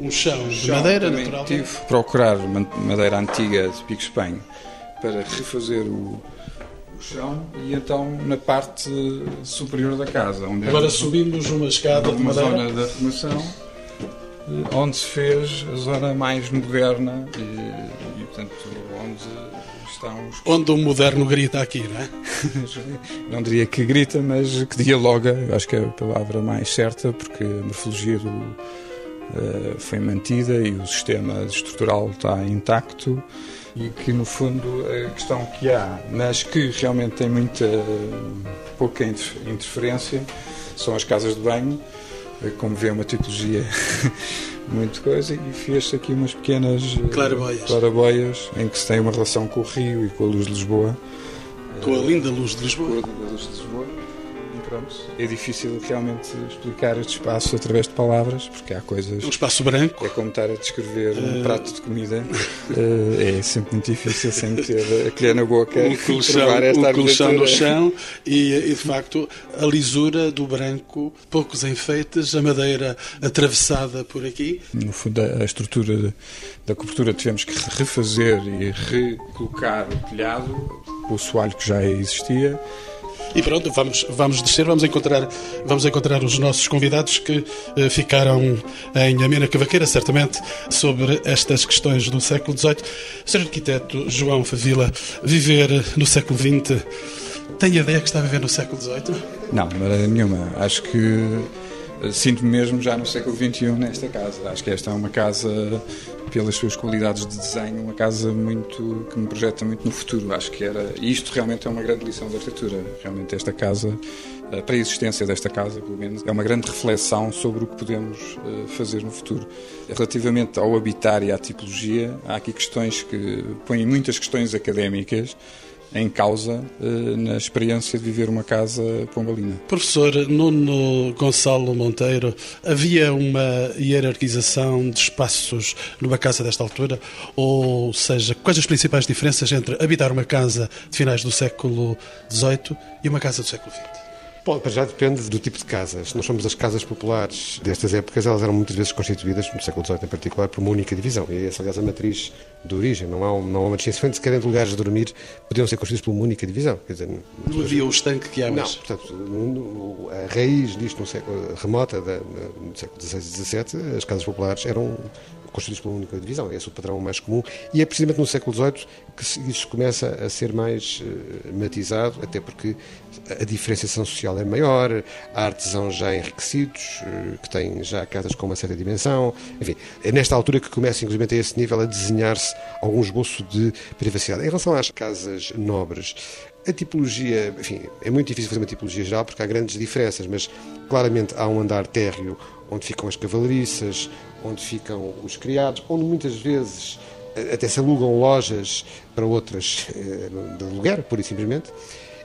Um chão de chão madeira, naturalmente. Tive procurar madeira antiga de Pico Espanho para refazer o, o chão e então na parte superior da casa. Onde Agora subimos uma escada de madeira. zona da formação eh, onde se fez a zona mais moderna e, e portanto, onde estão os... Onde o moderno grita aqui, não é? não diria que grita, mas que dialoga, acho que é a palavra mais certa, porque a morfologia do, uh, foi mantida e o sistema estrutural está intacto. E que no fundo a questão que há, mas que realmente tem muita pouca interferência, são as casas de banho, como vê uma tipologia muito coisa e fez aqui umas pequenas eh, claraboias. claraboias em que se tem uma relação com o rio e com a luz de Lisboa. Com a linda luz de Lisboa. Com a linda luz de Lisboa pronto, é difícil realmente explicar este espaço através de palavras, porque há coisas. Um espaço branco. É como estar a descrever um uh... prato de comida. Uh, é sempre muito difícil sem ter a colher na boca. Um colchão, esta um colchão no chão e, e, de facto, a lisura do branco, poucos enfeites, a madeira atravessada por aqui. No fundo, a estrutura da cobertura tivemos que refazer e recolocar o telhado, o soalho que já existia. E pronto, vamos, vamos descer, vamos encontrar, vamos encontrar os nossos convidados que eh, ficaram em Amena Cavaqueira, certamente, sobre estas questões do século XVIII. Sr. Arquiteto João Favila, viver no século XX, tem ideia que está a viver no século XVIII? Não, de maneira nenhuma. Acho que sinto-me mesmo já no século XXI nesta casa. Acho que esta é uma casa pelas suas qualidades de desenho, uma casa muito que me projeta muito no futuro. Acho que era. E isto realmente é uma grande lição de arquitetura. Realmente, esta casa, a pré-existência desta casa, pelo menos, é uma grande reflexão sobre o que podemos eh, fazer no futuro. Relativamente ao habitar e à tipologia, há aqui questões que põem muitas questões académicas em causa eh, na experiência de viver uma casa pombalina. Professor Nuno Gonçalo Monteiro, havia uma hierarquização de espaços numa casa desta altura? Ou seja, quais as principais diferenças entre habitar uma casa de finais do século XVIII e uma casa do século XX? Bom, já depende do tipo de casas. Nós somos as casas populares destas épocas, elas eram muitas vezes constituídas, no século XVIII em particular, por uma única divisão. E essa, aliás, a matriz de origem. Não há, não há uma distinção entre de lugares de dormir podiam ser constituídos por uma única divisão. Quer dizer, não havia o estanque que há. Não, portanto, a raiz disto no século remota, da, no século XVI e XVII, as casas populares eram constituídos por uma única divisão. Esse é o padrão mais comum. E é precisamente no século XVIII que isso começa a ser mais uh, matizado, até porque a diferenciação social é maior, há artesãos já enriquecidos, uh, que têm já casas com uma certa dimensão. Enfim, é nesta altura que começa, inclusive, a esse nível, a desenhar-se algum esboço de privacidade. Em relação às casas nobres, a tipologia, enfim, é muito difícil fazer uma tipologia geral porque há grandes diferenças, mas claramente há um andar térreo onde ficam as cavalariças, onde ficam os criados, onde muitas vezes eh, até se alugam lojas para outras eh, de aluguer, pura e simplesmente.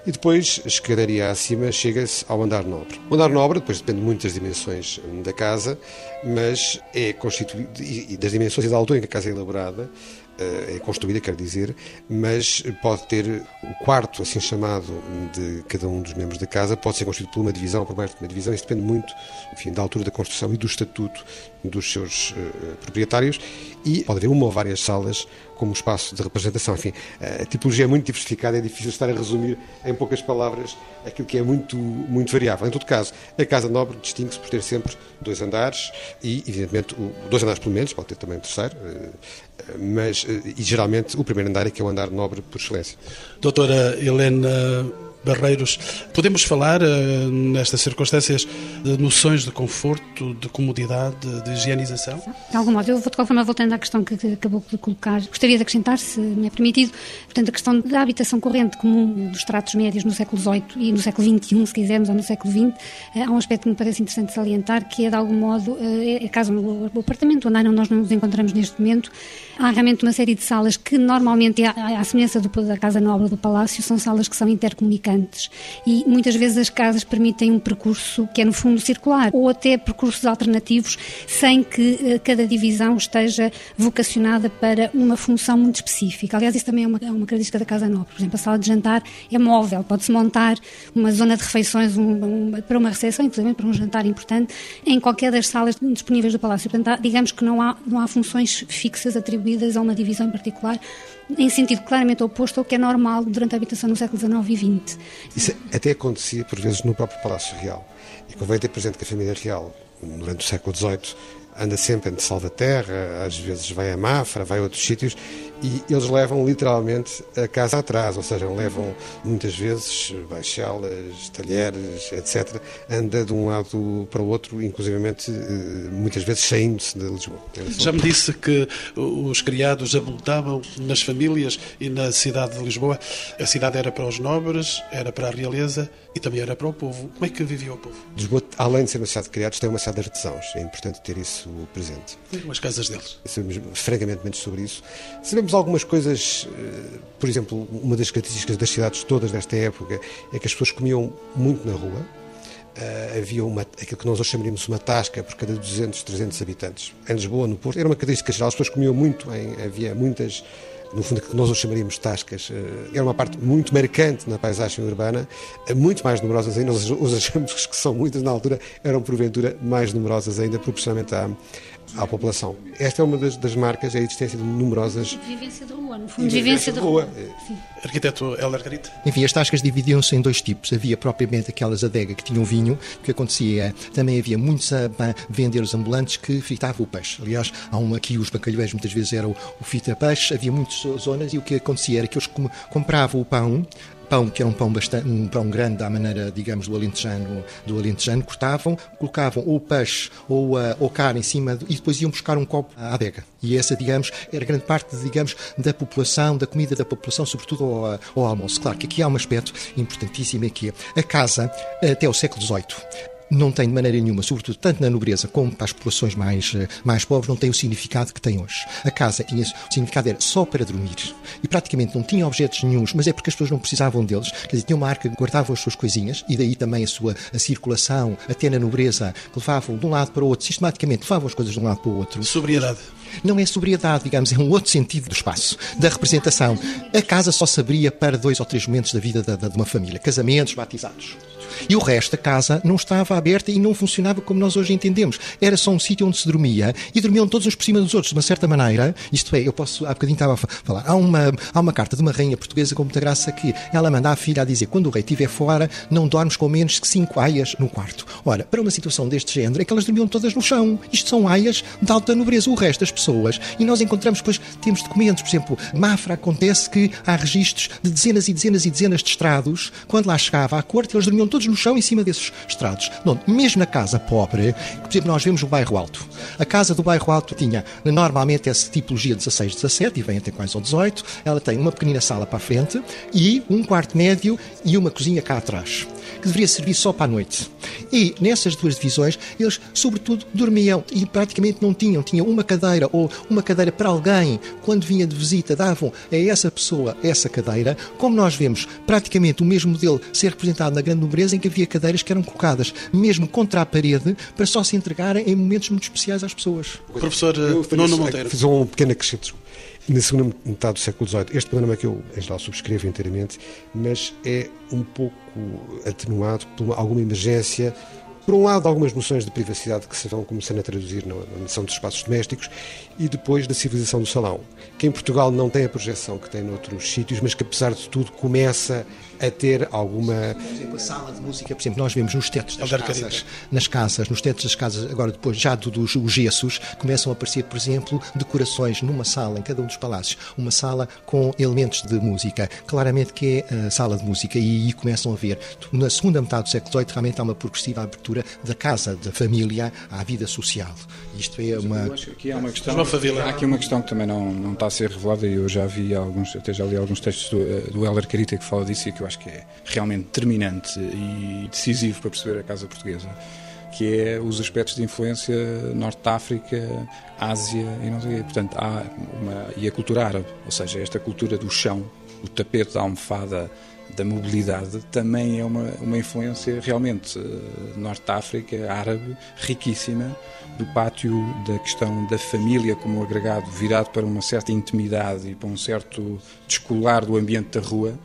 E depois, escadaria acima, chega-se ao andar nobre. O andar nobre, depois depende muito das dimensões da casa, mas é constituído, e das dimensões e da altura em que a casa é elaborada, é construída, quer dizer, mas pode ter o quarto, assim chamado, de cada um dos membros da casa, pode ser construído por uma divisão por mais de uma divisão. Isso depende muito, enfim, da altura da construção e do estatuto dos seus uh, proprietários. E pode haver uma ou várias salas como espaço de representação. Enfim, a tipologia é muito diversificada, é difícil estar a resumir em poucas palavras aquilo que é muito, muito variável. Em todo caso, a Casa Nobre distingue-se por ter sempre dois andares e, evidentemente, dois andares pelo menos, pode ter também um terceiro, eh, mas, eh, e geralmente, o primeiro andar é que é o andar nobre por excelência. Doutora Helena Barreiros. Podemos falar, eh, nestas circunstâncias, de noções de conforto, de comodidade, de higienização? De algum modo. Eu vou, de qualquer forma, voltando à questão que, acabou de colocar, gostaria de acrescentar, se me é permitido, portanto, a questão da habitação corrente comum dos tratos médios no século XVIII e no século XXI, se quisermos, ou no século XX, eh, há um aspecto que me parece interessante salientar, que é, de algum modo, é, é caso no apartamento onde nós nos encontramos neste momento, há realmente uma série de salas que, normalmente, à, semelhança da Casa Nobre do Palácio, são salas que são e muitas vezes as casas permitem um percurso que é no fundo circular ou até percursos alternativos sem que uh, cada divisão esteja vocacionada para uma função muito específica. Aliás, isso também é uma, é uma característica da Casa Nova. Por exemplo, a sala de jantar é móvel, pode-se montar uma zona de refeições um, um, para uma recepção, inclusive para um jantar importante, em qualquer das salas disponíveis do Palácio. Portanto, digamos que não há, não há funções fixas atribuídas a uma divisão em particular em sentido claramente oposto ao que é normal durante a habitação no século XIX e XX. Isso até acontecia, por vezes, no próprio Palácio Real. E convém ter presente que a família real, durante o século XVIII, anda sempre entre Salvaterra, às vezes vai a Mafra, vai a outros sítios, e eles levam literalmente a casa atrás, ou seja, levam muitas vezes baixelas, talheres, etc. Anda de um lado para o outro, inclusivamente eh, muitas vezes saindo-se de Lisboa. Já me disse que os criados abundavam nas famílias e na cidade de Lisboa. A cidade era para os nobres, era para a realeza e também era para o povo. Como é que vivia o povo? Lisboa, além de ser uma cidade de criados, tem uma cidade de artesãos. É importante ter isso presente. E as casas deles? Sabemos francamente menos sobre isso. Sabemos algumas coisas, eh, por exemplo, uma das características das cidades todas desta época é que as pessoas comiam muito na rua. Uh, havia uma, aquilo que nós hoje chamaríamos uma tasca por cada 200, 300 habitantes. Em Lisboa, no Porto, era uma característica geral. As pessoas comiam muito, em, havia muitas, no fundo, que nós hoje chamaríamos tascas. Uh, era uma parte muito marcante na paisagem urbana, muito mais numerosas ainda. Nós hoje achamos que são muitas, na altura eram, porventura, mais numerosas ainda, proporcionalmente à, à população. Esta é uma das, das, marcas, é a existência de numerosas... Vivência de rua, no fundo, de vivência de rua. Sim. Arquiteto Helder Garita. Enfim, as tascas dividiam-se em dois tipos. Havia propriamente aquelas adega que tinham vinho, o que acontecia, também havia muitos a vender os ambulantes que fritavam o peixe. Aliás, há um aqui, os bacalhões muitas vezes eram o fita-peixe, havia muitas zonas e o que acontecia era que eles compravam o pão, pão, que era um pão, bastante, um pão grande à maneira, digamos, do alentejano, do alentejano cortavam, colocavam ou peixe ou, uh, ou carne em cima e depois iam buscar um copo à adega. E essa, digamos, era grande parte, digamos, da população, da comida da população, sobretudo ao, ao almoço. Claro que aqui há um aspecto importantíssimo, é que a casa, até o século XVIII, não tem de maneira nenhuma, sobretudo tanto na nobreza como para as populações mais, eh, mais pobres, não tem o significado que tem hoje. A casa tinha o significado era só para dormir e praticamente não tinha objetos nenhums, mas é porque as pessoas não precisavam deles. Quer dizer, tinha uma arca que guardava as suas coisinhas e daí também a sua a circulação, até na nobreza, que levavam de um lado para o outro, sistematicamente levavam as coisas de um lado para o outro. Sobriedade não é sobriedade, digamos, é um outro sentido do espaço, da representação. A casa só se abria para dois ou três momentos da vida de uma família, casamentos, batizados. E o resto da casa não estava aberta e não funcionava como nós hoje entendemos. Era só um sítio onde se dormia e dormiam todos uns por cima dos outros, de uma certa maneira. Isto é, eu posso, há bocadinho estava a falar, há uma, há uma carta de uma rainha portuguesa com muita graça que ela manda à filha a dizer: quando o rei estiver fora, não dormes com menos que cinco aias no quarto. Ora, para uma situação deste género, é que elas dormiam todas no chão. Isto são aias de alta nobreza. O resto das pessoas, e nós encontramos depois, temos documentos, por exemplo, Mafra acontece que há registros de dezenas e dezenas e dezenas de estrados. Quando lá chegava à corte, eles dormiam todos no chão em cima desses estrados. Não, mesmo na casa pobre, por exemplo, nós vemos o bairro alto. A casa do bairro alto tinha normalmente essa tipologia 16, 17 e vem até quase ao 18. Ela tem uma pequenina sala para a frente e um quarto médio e uma cozinha cá atrás que deveria servir só para a noite. E nessas duas divisões, eles, sobretudo, dormiam e praticamente não tinham. Tinham uma cadeira ou uma cadeira para alguém. Quando vinha de visita, davam a essa pessoa essa cadeira. Como nós vemos praticamente o mesmo modelo ser representado na grande nobreza, em que havia cadeiras que eram colocadas mesmo contra a parede para só se entregarem em momentos muito especiais às pessoas. Professor Nuno Monteiro. Fiz um pequeno acrescento na segunda metade do século XVIII. Este panorama que eu, em geral, subscrevo inteiramente, mas é um pouco atenuado por alguma emergência por um lado, algumas noções de privacidade que se vão começando a traduzir na noção dos espaços domésticos e depois da civilização do salão, que em Portugal não tem a projeção que tem noutros sítios, mas que apesar de tudo começa a ter alguma. Por exemplo, a sala de música, por exemplo, nós vemos nos tetos das casas, nas casas, nos tetos das casas, agora depois já dos os gessos, começam a aparecer, por exemplo, decorações numa sala, em cada um dos palácios, uma sala com elementos de música, claramente que é a sala de música, e aí começam a ver, na segunda metade do século XVIII, realmente há uma progressiva abertura da casa, da família, à vida social. Isto é uma. Eu acho que há uma questão. Há aqui uma questão que também não, não está a ser revelada, e eu já vi alguns, até já li alguns textos do, eh, do Heller Carita que fala disso e que eu acho que é realmente determinante e decisivo para perceber a casa portuguesa, que é os aspectos de influência Norte de África, Ásia e não sei Portanto, há uma, e a cultura árabe, ou seja, esta cultura do chão, o tapete da almofada, da mobilidade, também é uma, uma influência realmente eh, Norte África, árabe, riquíssima, do pátio, da questão da família como agregado virado para uma certa intimidade e para um certo descolar do ambiente da rua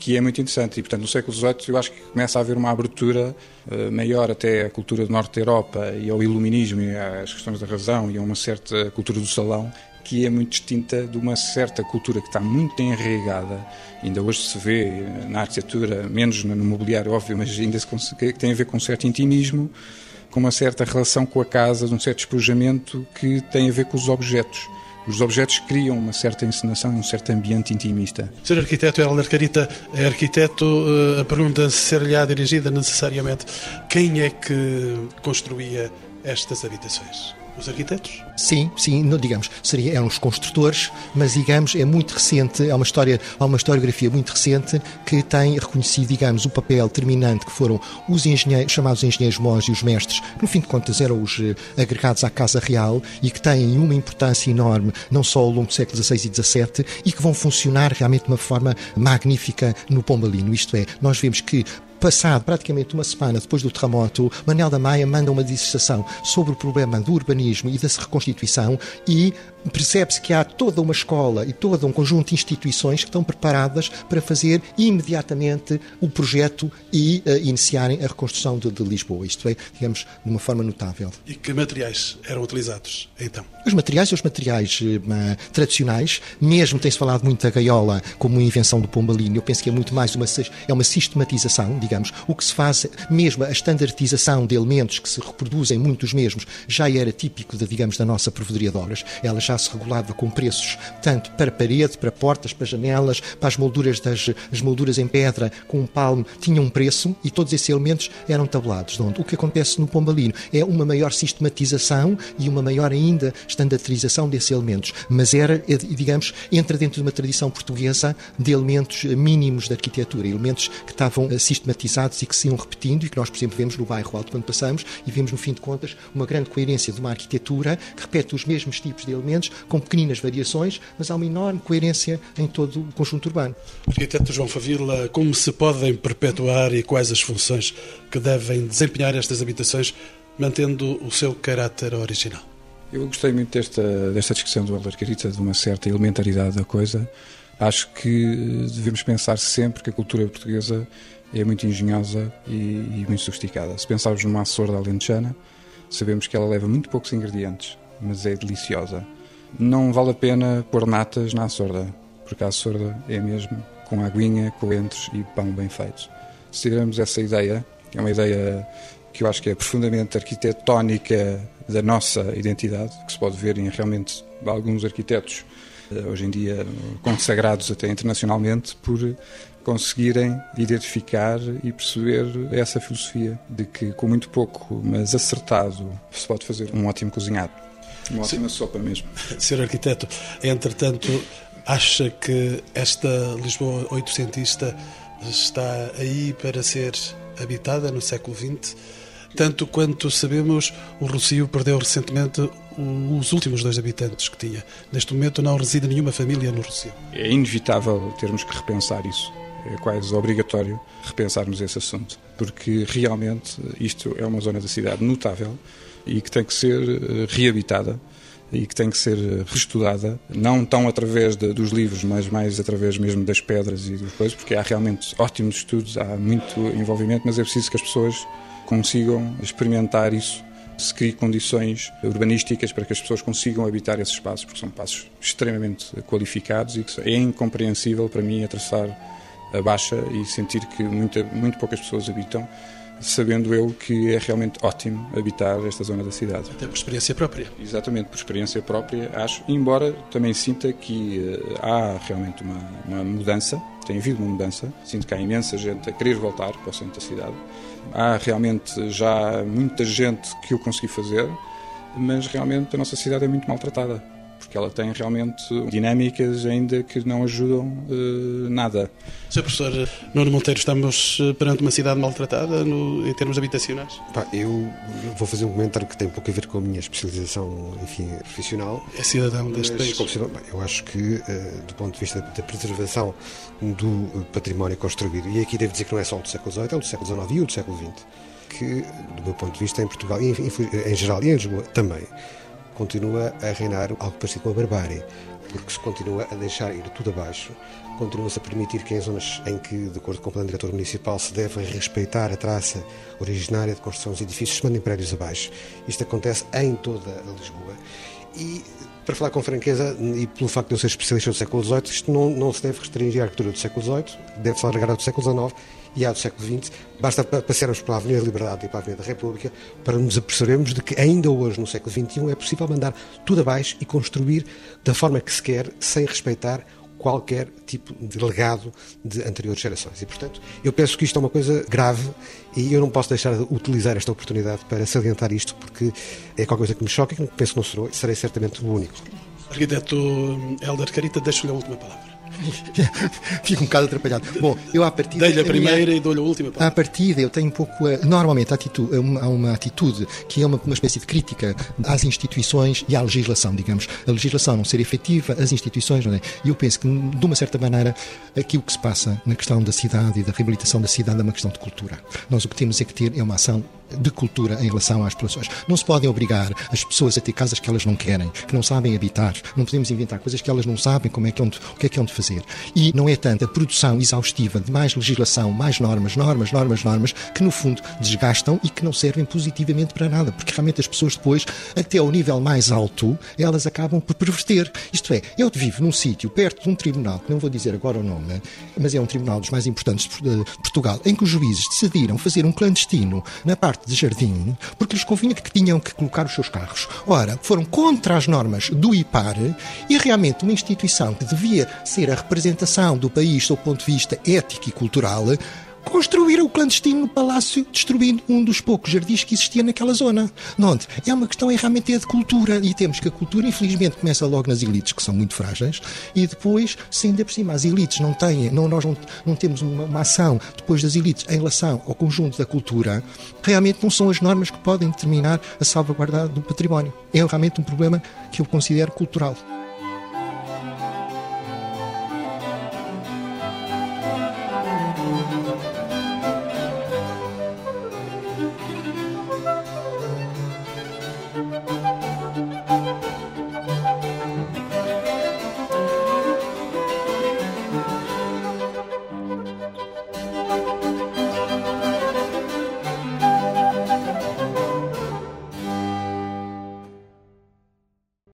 que é muito interessante. E, portanto, no século XVIII eu acho que começa a haver uma abertura uh, maior até à cultura do norte da Europa e ao iluminismo e às questões da razão e a uma certa cultura do salão que é muito distinta de uma certa cultura que está muito enraigada, ainda hoje se vê eh, na arquitetura, menos no mobiliário, óbvio, mas ainda se consegue, que tem a ver com um certo intimismo, com uma certa relação com a casa, de um certo despojamento que tem a ver com os objetos os objetos criam uma certa encenação um certo ambiente intimista. Ser arquiteto, Helder Carita, é arquiteto, eh, a pergunta ser-lhe-á dirigida necessariamente quem é que construía estas habitações? Os arquitetos? Sim, sim, não, digamos, seria, eram os construtores, mas digamos, é muito recente, é uma história, há uma historiografia muito recente que tem reconhecido, digamos, o papel determinante que foram os engenheiros, chamados engenheiros mós e os mestres, que no fim de contas eram os eh, agregados à Casa Real e que têm uma importância enorme, não só ao longo do século XVI e XVII, e que vão funcionar realmente de uma forma magnífica no Pombalino. Isto é, nós vemos que Passado praticamente uma semana depois do terremoto, Manuel da Maia manda uma dissertação sobre o problema do urbanismo e da reconstituição e percebe-se que há toda uma escola e todo um conjunto de instituições que estão preparadas para fazer imediatamente o projeto e uh, iniciarem a reconstrução de, de, Lisboa. Isto é, digamos, de uma forma notável. E que materiais eram utilizados, então? Os materiais são os materiais uh, tradicionais, mesmo tem-se falado muito da gaiola como uma invenção do Pombalino, eu penso que é muito mais uma, é uma sistematização, digamos, o que se faz, mesmo a standardização de elementos que se reproduzem muitos mesmos, já era típico, de, digamos, da nossa provedoria de obras. Elas já se regulava com preços tanto para parede, para portas, para janelas, para as molduras das as molduras em pedra com um palmo, tinham um preço e todos esses elementos eram tabulados. Onde o que acontece no Pombalino é uma maior sistematização e uma maior ainda estandarização desses elementos, mas era, é, digamos, entra dentro de uma tradição portuguesa de elementos mínimos da arquitetura, elementos que estavam eh, sistematizados e que se iam repetindo e que nós, por exemplo, vemos no bairro Alto quando passamos e vemos, no fim de contas, uma grande coerência de uma arquitetura que repete os mesmos tipos de elementos com pequeninas variações, mas há uma enorme coerência em todo o conjunto urbano. Arquiteto João Favila, como se podem perpetuar e quais as funções que devem desempenhar estas habitações, mantendo o seu caráter original? Eu gostei muito desta, desta discussão do Carita, de uma certa elementaridade da coisa. Acho que devemos pensar sempre que a cultura portuguesa é muito engenhosa e, e muito sofisticada. Se pensarmos numa açorda alentejana, sabemos que ela leva muito poucos ingredientes, mas é deliciosa não vale a pena pôr natas na açorda, porque a açorda é mesmo com aguinha, coentros e pão bem feito. Se tivermos essa ideia, é uma ideia que eu acho que é profundamente arquitetónica da nossa identidade, que se pode ver em realmente alguns arquitetos eh, hoje em dia consagrados até internacionalmente por conseguirem identificar e perceber essa filosofia de que com muito pouco, mas acertado, se pode fazer um ótimo cozinhado. Uma ótima sopa mesmo. Sr. Arquiteto, entretanto, acha que esta Lisboa oitocentista está aí para ser habitada no século XX? Tanto quanto sabemos, o Rocio perdeu recentemente os últimos dois habitantes que tinha. Neste momento não reside nenhuma família no Rocio. É inevitável termos que repensar isso. É quase obrigatório repensarmos esse assunto, porque realmente isto é uma zona da cidade notável e que tem que ser eh, reabitada e que tem que ser reestudada, não tão através de, dos livros, mas mais através mesmo das pedras e das coisas, porque há realmente ótimos estudos, há muito envolvimento, mas é preciso que as pessoas consigam experimentar isso se crie condições urbanísticas para que as pessoas consigam habitar esses espaços, porque são espaços extremamente qualificados e que é incompreensível para mim atravessar a Baixa e sentir que muita, muito poucas pessoas habitam sabendo eu que é realmente ótimo habitar esta zona da cidade. Até por experiência própria. Exatamente, por experiência própria, acho, embora também sinta que uh, há realmente uma, uma, mudança, tem havido uma mudança, sinto que há imensa gente a querer voltar para o centro da cidade. Há realmente já muita gente que o consegui fazer, mas realmente a nossa cidade é muito maltratada porque ela tem realmente dinâmicas ainda que não ajudam uh, nada. Sr. Professor Nuno Monteiro, estamos eh, perante uma cidade maltratada no, em termos habitacionais? Pá, eu vou fazer um comentário que tem pouco a ver com a minha especialização enfim, profissional. É cidadão deste país. eu acho que, uh, do ponto de vista da preservação do património construído, e aqui devo dizer que não é só do século XVIII, é do século XIX e o do século XX, que, do meu ponto de vista, em Portugal, e em, em geral e em Lisboa também, continua a reinar algo parecido com a barbárie, porque se continua a deixar ir tudo abaixo, continua-se a permitir que em zonas em que, de acordo com o plano diretor municipal, se deve respeitar a traça originária de construção dos edifícios, se mandem prédios abaixo. Isto acontece em toda a Lisboa. E, para falar com franqueza, e pelo facto de eu ser especialista do século XVIII, isto não, não se deve restringir à arquitetura do século XVIII, deve-se alargar ao do século XIX e à do século XX. Basta passearmos pela Avenida da Liberdade e pela Avenida da República para nos apercebermos de que ainda hoje, no século XXI, é possível mandar tudo abaixo e construir da forma que se quer, sem respeitar qualquer tipo de legado de anteriores gerações. E, portanto, eu penso que isto é uma coisa grave e eu não posso deixar de utilizar esta oportunidade para salientar isto, porque é qualquer coisa que me choca e que penso que não serei certamente o único. Arquiteto Helder Carita, deixo-lhe a última palavra. Fico um bocado atrapalhado. Bom, eu a partir Dei-lhe a primeira minha... e dou-lhe a última. À partida, eu tenho um pouco. Normalmente, atitude, há uma atitude que é uma, uma espécie de crítica às instituições e à legislação, digamos. A legislação não ser efetiva, as instituições não é. E eu penso que, de uma certa maneira, aquilo que se passa na questão da cidade e da reabilitação da cidade é uma questão de cultura. Nós o que temos é que ter é uma ação de cultura em relação às populações. Não se podem obrigar as pessoas a ter casas que elas não querem, que não sabem habitar. Não podemos inventar coisas que elas não sabem como é que onde, o que é que é onde fazer. E não é tanto a produção exaustiva de mais legislação, mais normas, normas, normas, normas, que no fundo desgastam e que não servem positivamente para nada, porque realmente as pessoas depois, até ao nível mais alto, elas acabam por perverter. Isto é, eu vivo num sítio perto de um tribunal, que não vou dizer agora o nome, mas é um tribunal dos mais importantes de Portugal, em que os juízes decidiram fazer um clandestino na parte parte de jardim, porque lhes convinha que tinham que colocar os seus carros. Ora, foram contra as normas do IPAR e realmente uma instituição que devia ser a representação do país do ponto de vista ético e cultural construíram o clandestino palácio, destruindo um dos poucos jardins que existia naquela zona. Onde é uma questão é realmente é de cultura e temos que a cultura, infelizmente, começa logo nas elites, que são muito frágeis, e depois, se ainda por cima as elites não têm, não, nós não, não temos uma, uma ação depois das elites em relação ao conjunto da cultura, realmente não são as normas que podem determinar a salvaguarda do património. É realmente um problema que eu considero cultural.